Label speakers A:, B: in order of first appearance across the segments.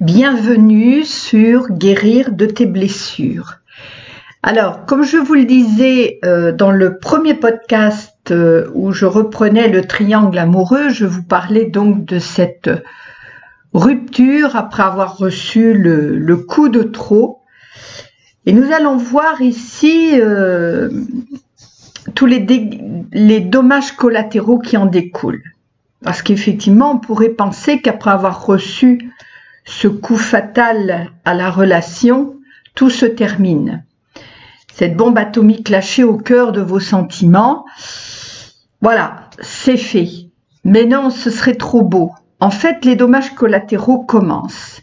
A: Bienvenue sur Guérir de tes blessures. Alors, comme je vous le disais euh, dans le premier podcast euh, où je reprenais le triangle amoureux, je vous parlais donc de cette rupture après avoir reçu le, coup de trop. Et nous allons voir ici euh, tous les, les dommages collatéraux qui en découlent. Parce qu'effectivement, on pourrait penser qu'après avoir reçu ce coup fatal à la relation, tout se termine. Cette bombe atomique lâchée au cœur de vos sentiments, voilà, c'est fait. Mais non, ce serait trop beau. En fait, les dommages collatéraux commencent.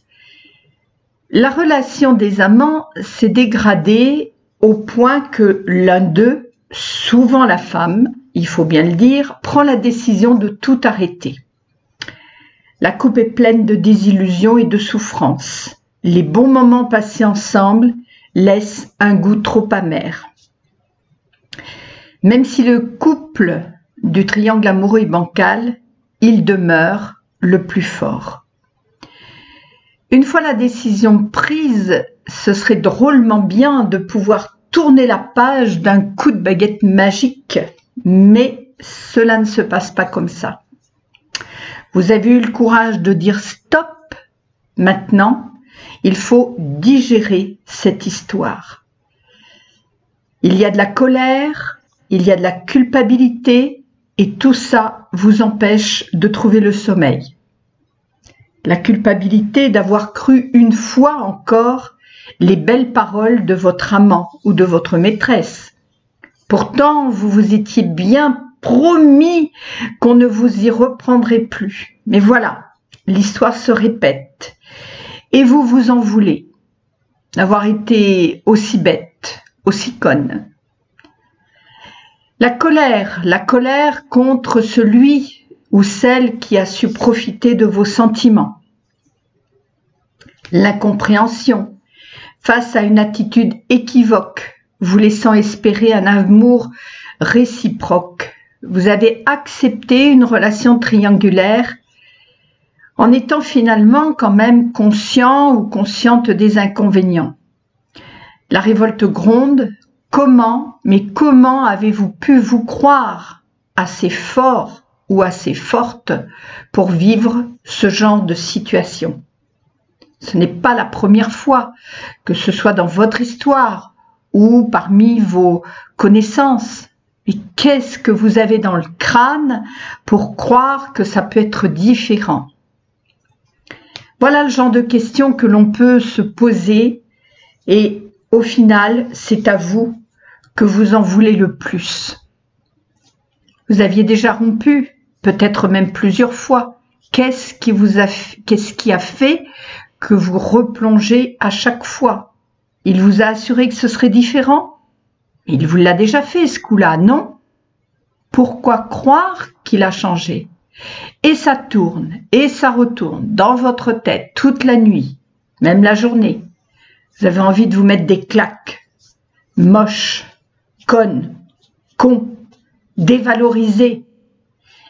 A: La relation des amants s'est dégradée au point que l'un d'eux, souvent la femme, il faut bien le dire, prend la décision de tout arrêter. La coupe est pleine de désillusions et de souffrances. Les bons moments passés ensemble laissent un goût trop amer. Même si le couple du triangle amoureux est bancal, il demeure le plus fort. Une fois la décision prise, ce serait drôlement bien de pouvoir tourner la page d'un coup de baguette magique, mais cela ne se passe pas comme ça. Vous avez eu le courage de dire stop. Maintenant, il faut digérer cette histoire. Il y a de la colère, il y a de la culpabilité, et tout ça vous empêche de trouver le sommeil. La culpabilité d'avoir cru une fois encore les belles paroles de votre amant ou de votre maîtresse. Pourtant, vous vous étiez bien promis qu'on ne vous y reprendrait plus. Mais voilà, l'histoire se répète. Et vous vous en voulez d'avoir été aussi bête, aussi conne. La colère, la colère contre celui ou celle qui a su profiter de vos sentiments. L'incompréhension face à une attitude équivoque, vous laissant espérer un amour réciproque vous avez accepté une relation triangulaire en étant finalement quand même conscient ou consciente des inconvénients. La révolte gronde. Comment, mais comment avez-vous pu vous croire assez fort ou assez forte pour vivre ce genre de situation. Ce n'est pas la première fois, que ce soit dans votre histoire ou parmi vos connaissances, mais qu'est-ce que vous avez dans le crâne pour croire que ça peut être différent? Voilà le genre de questions que l'on peut se poser et au final, c'est à vous que vous en voulez le plus. Vous aviez déjà rompu, peut-être même plusieurs fois. Qu'est-ce qui vous a, fait que vous replongez à chaque fois? Il vous a assuré que ce serait différent? Il vous l'a déjà fait ce coup-là, non? Pourquoi croire qu'il a changé? Et ça tourne, et ça retourne dans votre tête toute la nuit, même la journée. Vous avez envie de vous mettre des claques. Moche, conne, con, dévalorisé.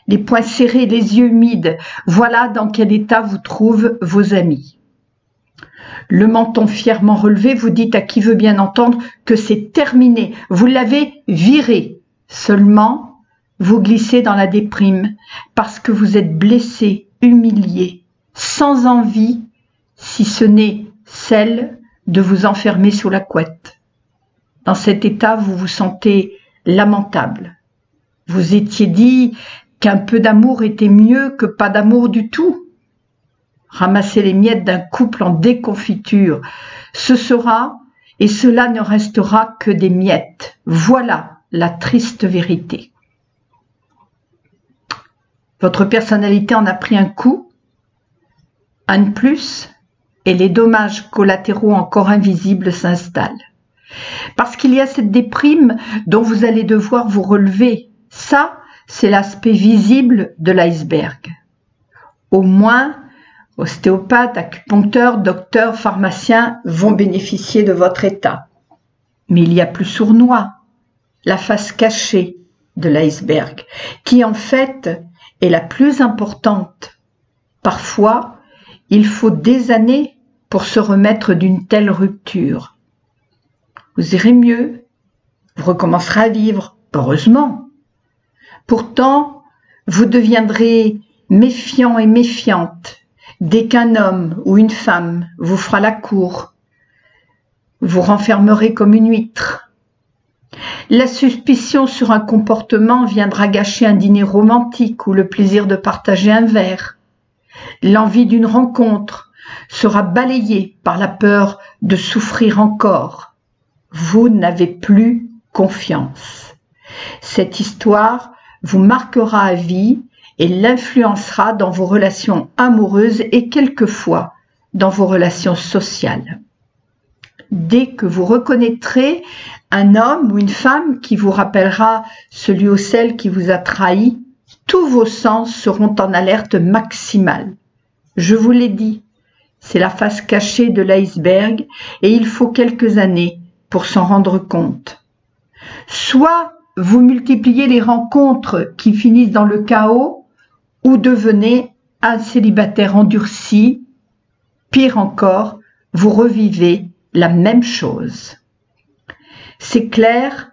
A: Les poings serrés, les yeux humides, voilà dans quel état vous trouvent vos amis le menton fièrement relevé, vous dites à qui veut bien entendre que c'est terminé, vous l'avez viré. Seulement, vous glissez dans la déprime parce que vous êtes blessé, humilié, sans envie, si ce n'est celle de vous enfermer sous la couette. Dans cet état, vous vous sentez lamentable. Vous étiez dit qu'un peu d'amour était mieux que pas d'amour du tout ramasser les miettes d'un couple en déconfiture. Ce sera, et cela ne restera que des miettes. Voilà la triste vérité. Votre personnalité en a pris un coup, un de plus, et les dommages collatéraux encore invisibles s'installent. Parce qu'il y a cette déprime dont vous allez devoir vous relever. Ça, c'est l'aspect visible de l'iceberg. Au moins, Ostéopathes, acupuncteurs, docteurs, pharmaciens vont bénéficier de votre état. Mais il y a plus sournois. la face cachée de l'iceberg, qui en fait est la plus importante. Parfois, il faut des années pour se remettre d'une telle rupture. Vous irez mieux, vous recommencerez à vivre, heureusement. Pourtant, vous deviendrez méfiant et méfiante dès qu'un homme ou une femme vous fera la cour. Vous renfermerez comme une huître. La suspicion sur un comportement viendra gâcher un dîner romantique ou le plaisir de partager un verre. L'envie d'une rencontre sera balayée par la peur de souffrir encore. Vous n'avez plus confiance. Cette histoire vous marquera à vie et l'influencera dans vos relations amoureuses et quelquefois dans vos relations sociales. Dès que vous reconnaîtrez un homme ou une femme qui vous rappellera celui ou celle qui vous a trahi, tous vos sens seront en alerte maximale. Je vous l'ai dit, c'est la face cachée de l'iceberg et il faut quelques années pour s'en rendre compte. Soit vous multipliez les rencontres qui finissent dans le chaos ou devenez un célibataire endurci. Pire encore, vous revivez la même chose. C'est clair,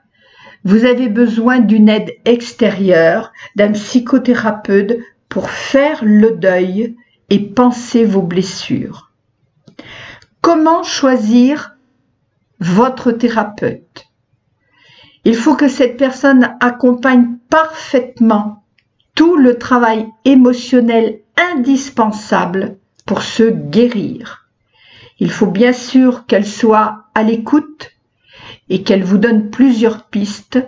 A: vous avez besoin d'une aide extérieure, d'un psychothérapeute pour faire le deuil et penser vos blessures. Comment choisir votre thérapeute? Il faut que cette personne accompagne parfaitement tout le travail émotionnel indispensable pour se guérir. Il faut bien sûr qu'elle soit à l'écoute et qu'elle vous donne plusieurs pistes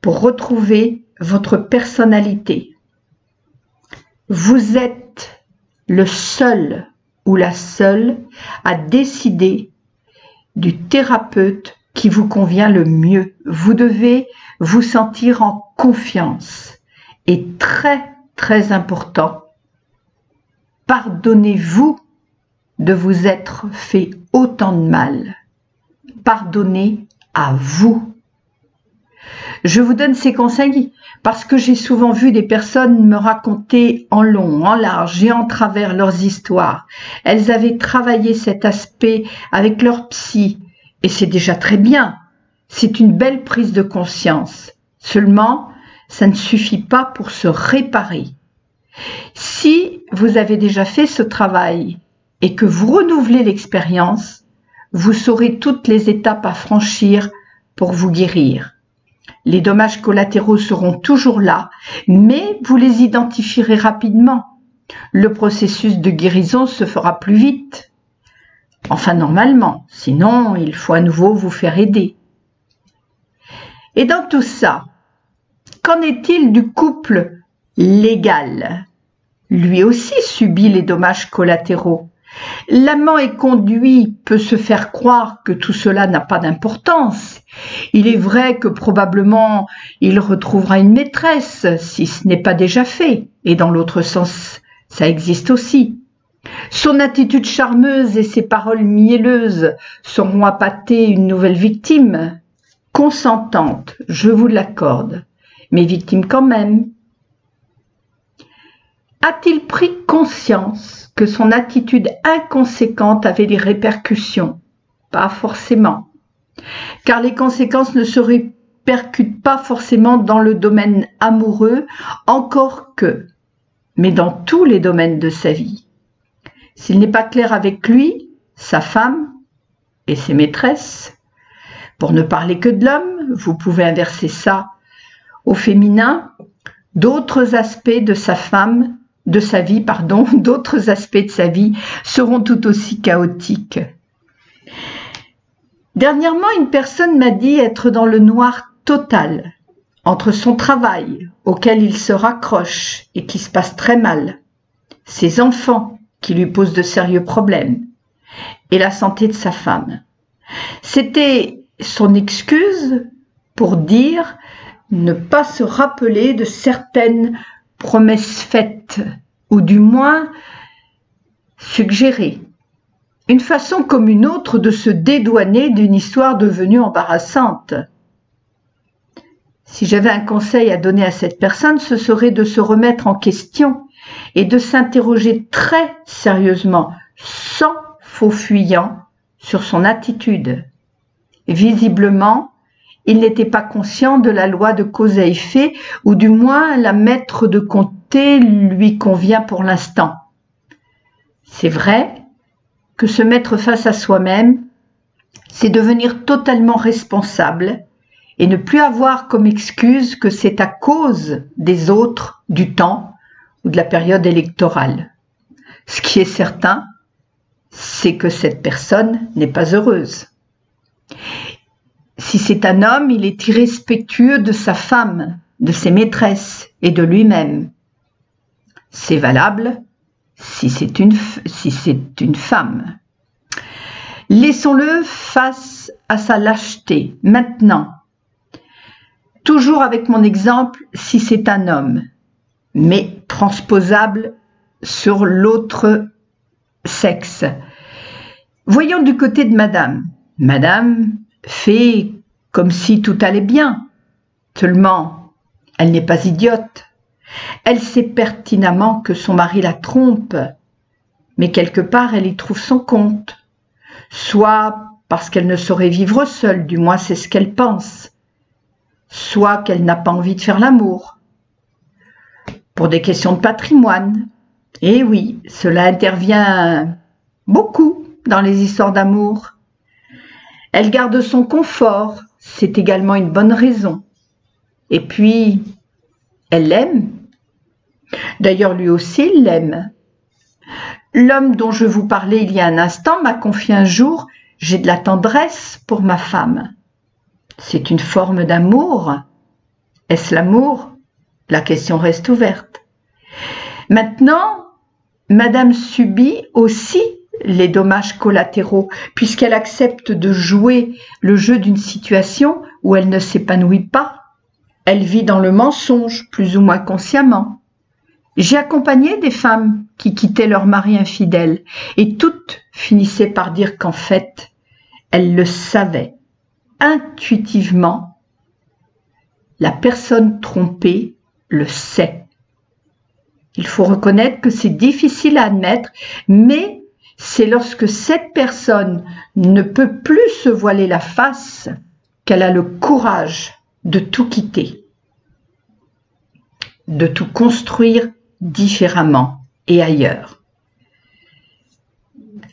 A: pour retrouver votre personnalité. Vous êtes le seul ou la seule à décider du thérapeute qui vous convient le mieux. Vous devez vous sentir en confiance. Et très, très important, pardonnez-vous de vous être fait autant de mal. Pardonnez à vous. Je vous donne ces conseils parce que j'ai souvent vu des personnes me raconter en long, en large et en travers leurs histoires. Elles avaient travaillé cet aspect avec leur psy et c'est déjà très bien. C'est une belle prise de conscience. Seulement, ça ne suffit pas pour se réparer. Si vous avez déjà fait ce travail et que vous renouvelez l'expérience, vous saurez toutes les étapes à franchir pour vous guérir. Les dommages collatéraux seront toujours là, mais vous les identifierez rapidement. Le processus de guérison se fera plus vite. Enfin, normalement, sinon il faut à nouveau vous faire aider. Et dans tout ça, qu'en est-il du couple légal? Lui aussi subit les dommages collatéraux. L'amant est conduit peut se faire croire que tout cela n'a pas d'importance. Il est vrai que probablement il retrouvera une maîtresse si ce n'est pas déjà fait, et dans l'autre sens, ça existe aussi. Son attitude charmeuse et ses paroles mielleuses sauront appâter une nouvelle victime, consentante, je vous l'accorde, mais victime quand même. A-t-il pris conscience que son attitude inconséquente avait des répercussions? Pas forcément. Car les conséquences ne se répercutent pas forcément dans le domaine amoureux, encore que, mais dans tous les domaines de sa vie. S'il n'est pas clair avec lui, sa femme et ses maîtresses, pour ne parler que de l'homme, vous pouvez inverser ça au féminin, d'autres aspects de sa femme de sa vie, pardon, d'autres aspects de sa vie seront tout aussi chaotiques. Dernièrement, une personne m'a dit être dans le noir total entre son travail auquel il se raccroche et qui se passe très mal, ses enfants qui lui posent de sérieux problèmes et la santé de sa femme. C'était son excuse pour dire ne pas se rappeler de certaines promesse faite, ou du moins suggérée. Une façon comme une autre de se dédouaner d'une histoire devenue embarrassante. si j'avais un conseil à donner à cette personne, ce serait de se remettre en question et de s'interroger très sérieusement, sans faux fuyant, sur son attitude. Visiblement, il n'était pas conscient de la loi de cause à effet, ou du moins la maître de compter lui convient pour l'instant. C'est vrai que se mettre face à soi-même, c'est devenir totalement responsable et ne plus avoir comme excuse que c'est à cause des autres, du temps ou de la période électorale. Ce qui est certain, c'est que cette personne n'est pas heureuse. Si c'est un homme, il est irrespectueux de sa femme, de ses maîtresses et de lui-même. C'est valable si c'est une, si une femme. Laissons-le face à sa lâcheté. Maintenant, toujours avec mon exemple, si c'est un homme, mais transposable sur l'autre sexe. Voyons du côté de Madame. Madame fait comme si tout allait bien. Seulement, elle n'est pas idiote. Elle sait pertinemment que son mari la trompe, mais quelque part elle y trouve son compte. Soit parce qu'elle ne saurait vivre seule, du moins c'est ce qu'elle pense, soit qu'elle n'a pas envie de faire l'amour. Pour des questions de patrimoine. Et oui, cela intervient beaucoup dans les histoires d'amour. Elle garde son confort, c'est également une bonne raison. Et puis, elle l'aime. D'ailleurs, lui aussi, il l'aime. L'homme dont je vous parlais il y a un instant m'a confié un jour J'ai de la tendresse pour ma femme. C'est une forme d'amour. Est-ce l'amour? La question reste ouverte. Maintenant, Madame subit aussi les dommages collatéraux, puisqu'elle accepte de jouer le jeu d'une situation où elle ne s'épanouit pas. Elle vit dans le mensonge, plus ou moins consciemment. J'ai accompagné des femmes qui quittaient leur mari infidèle, et toutes finissaient par dire qu'en fait, elles le savaient intuitivement. La personne trompée le sait. Il faut reconnaître que c'est difficile à admettre, mais c'est lorsque cette personne ne peut plus se voiler la face qu'elle a le courage de tout quitter, de tout construire différemment et ailleurs.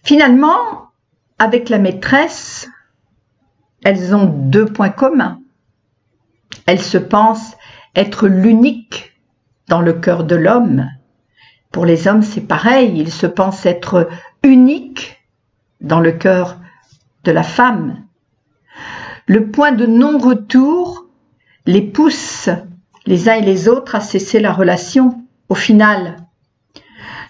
A: Finalement, avec la maîtresse, elles ont deux points communs. Elles se pensent être l'unique dans le cœur de l'homme. Pour les hommes, c'est pareil, ils se pensent être unique dans le cœur de la femme. Le point de non-retour les pousse les uns et les autres à cesser la relation. Au final,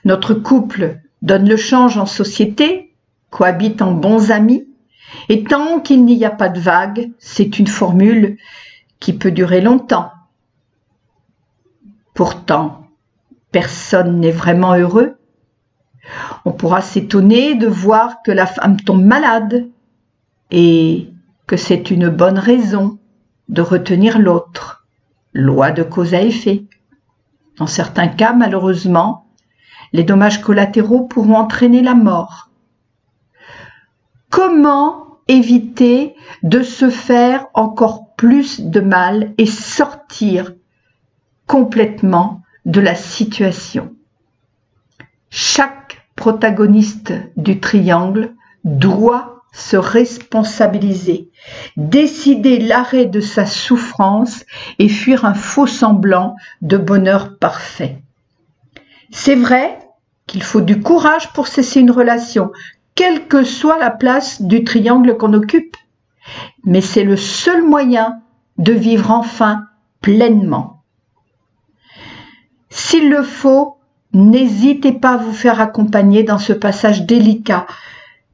A: notre couple donne le change en société, cohabite en bons amis, et tant qu'il n'y a pas de vague, c'est une formule qui peut durer longtemps. Pourtant, personne n'est vraiment heureux on pourra s'étonner de voir que la femme tombe malade et que c'est une bonne raison de retenir l'autre. Loi de cause à effet. Dans certains cas, malheureusement, les dommages collatéraux pourront entraîner la mort. Comment éviter de se faire encore plus de mal et sortir complètement de la situation Chaque protagoniste du triangle doit se responsabiliser, décider l'arrêt de sa souffrance et fuir un faux semblant de bonheur parfait. C'est vrai qu'il faut du courage pour cesser une relation, quelle que soit la place du triangle qu'on occupe, mais c'est le seul moyen de vivre enfin pleinement. S'il le faut, N'hésitez pas à vous faire accompagner dans ce passage délicat.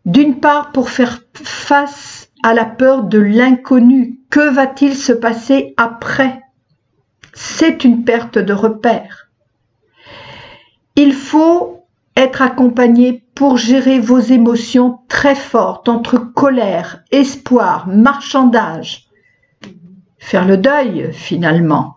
A: D'une part, pour faire face à la peur de l'inconnu. Que va-t-il se passer après? C'est une perte de repère. Il faut être accompagné pour gérer vos émotions très fortes entre colère, espoir, marchandage. faire le deuil finalement.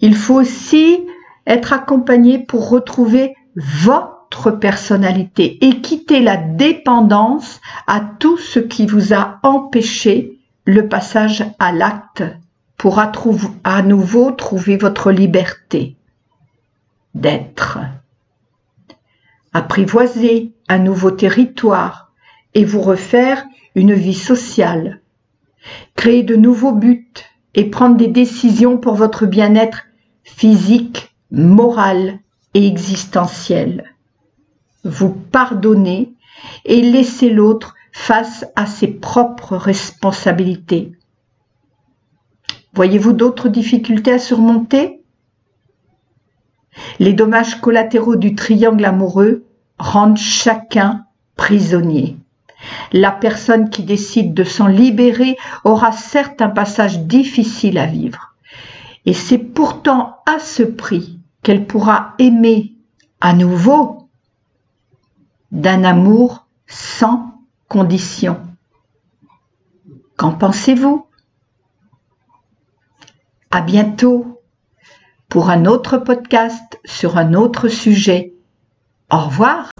A: Il faut aussi être accompagné pour retrouver votre personnalité et quitter la dépendance à tout ce qui vous a empêché le passage à l'acte pour à, nouveau trouver votre liberté d'être. Apprivoiser un nouveau territoire et vous refaire une vie sociale. Créer de nouveaux buts et prendre des décisions pour votre bien-être physique, moral et existentiel. Vous pardonnez et laissez l'autre face à ses propres responsabilités. Voyez-vous d'autres difficultés à surmonter? Les dommages collatéraux du triangle amoureux rendent chacun prisonnier. La personne qui décide de s'en libérer aura certes un passage difficile à vivre. Et c'est pourtant à ce prix qu'elle pourra aimer à nouveau d'un amour sans condition. Qu'en pensez-vous? À bientôt pour un autre podcast sur un autre sujet. Au revoir.